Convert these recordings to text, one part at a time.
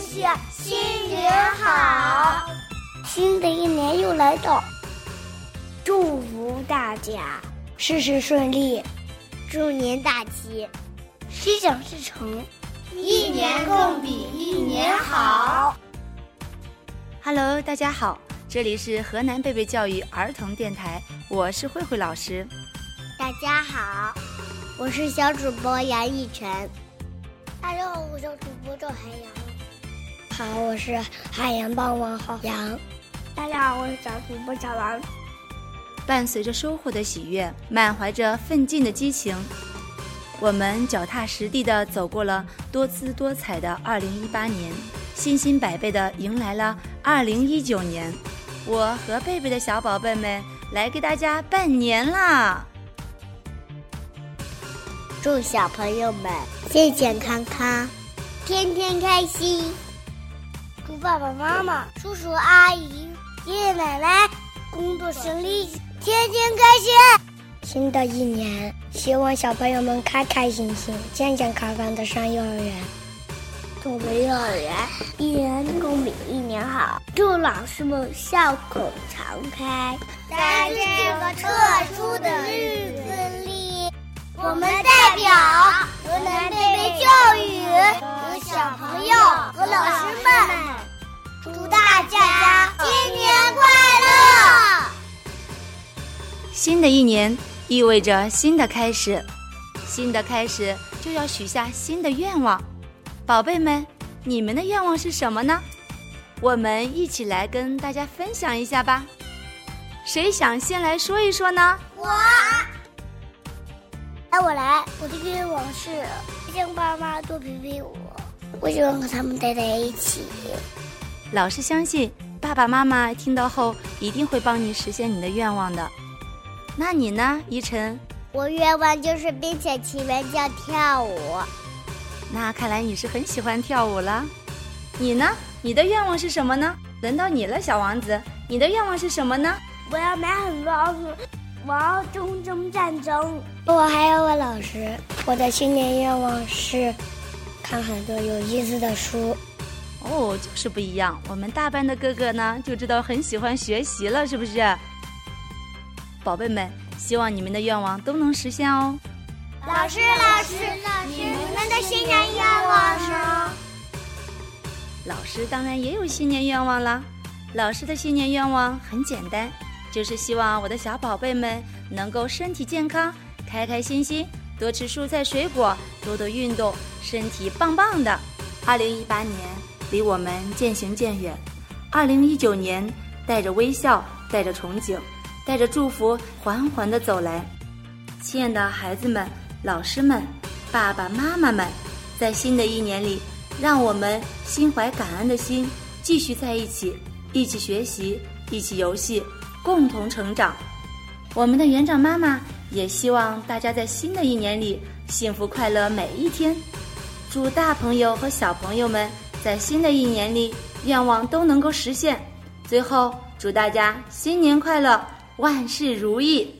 新年好！新的一年又来到，祝福大家事事顺利，猪年大吉，心想事成，一年更比一年好。Hello，大家好，这里是河南贝贝教育儿童电台，我是慧慧老师。大家好，我是小主播杨逸晨。大家好，我叫主播赵海洋。好，我是海洋帮王浩洋。大家好，我是小主播小王。伴随着收获的喜悦，满怀着奋进的激情，我们脚踏实地的走过了多姿多彩的2018年，信心百倍的迎来了2019年。我和贝贝的小宝贝们来给大家拜年啦！祝小朋友们健健康康，天天开心。祝爸爸妈妈、叔叔阿姨、爷爷奶奶工作顺利，天天开心。新的一年，希望小朋友们开开心心、健健康康的上幼儿园。祝我们幼儿园一年更比一年好。祝老师们笑口常开。在这个特殊的日子里，我们代表河南贝贝教育和小朋友和老师们，祝大家新年快乐！新的一年意味着新的开始，新的开始就要许下新的愿望。宝贝们，你们的愿望是什么呢？我们一起来跟大家分享一下吧。谁想先来说一说呢？我，来我来。我的愿望是让爸妈多陪陪我，我喜欢和他们待在一起。老师相信爸爸妈妈听到后一定会帮你实现你的愿望的。那你呢，依晨？我愿望就是冰雪奇缘叫跳舞。那看来你是很喜欢跳舞了。你呢？你的愿望是什么呢？轮到你了，小王子，你的愿望是什么呢？我要买很多奥数，我要中争战争。我还有个老师，我的新年愿望是看很多有意思的书。哦，就是不一样。我们大班的哥哥呢，就知道很喜欢学习了，是不是？宝贝们，希望你们的愿望都能实现哦。老师，老师，老师你们的新年愿望是？老师当然也有新年愿望啦。老师的新年愿望很简单，就是希望我的小宝贝们能够身体健康、开开心心，多吃蔬菜水果，多多运动，身体棒棒的。二零一八年离我们渐行渐远，二零一九年带着微笑，带着憧憬，带着祝福，缓缓的走来。亲爱的孩子们、老师们、爸爸妈妈们，在新的一年里，让我们心怀感恩的心，继续在一起。一起学习，一起游戏，共同成长。我们的园长妈妈也希望大家在新的一年里幸福快乐每一天。祝大朋友和小朋友们在新的一年里愿望都能够实现。最后，祝大家新年快乐，万事如意。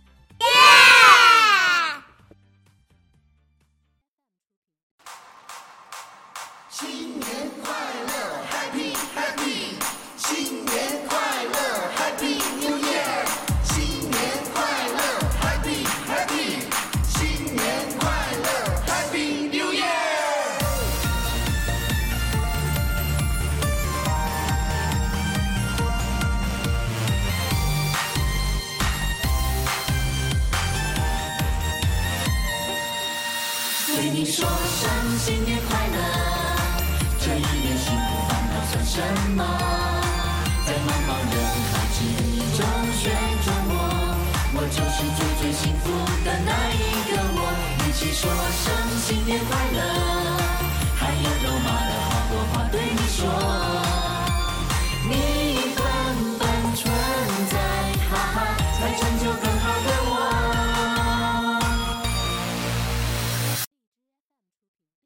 说声新年快乐，这一年辛苦烦恼算什么？在茫茫人海之中选中我，我就是最最幸福的那一个我。一起说声新年快乐，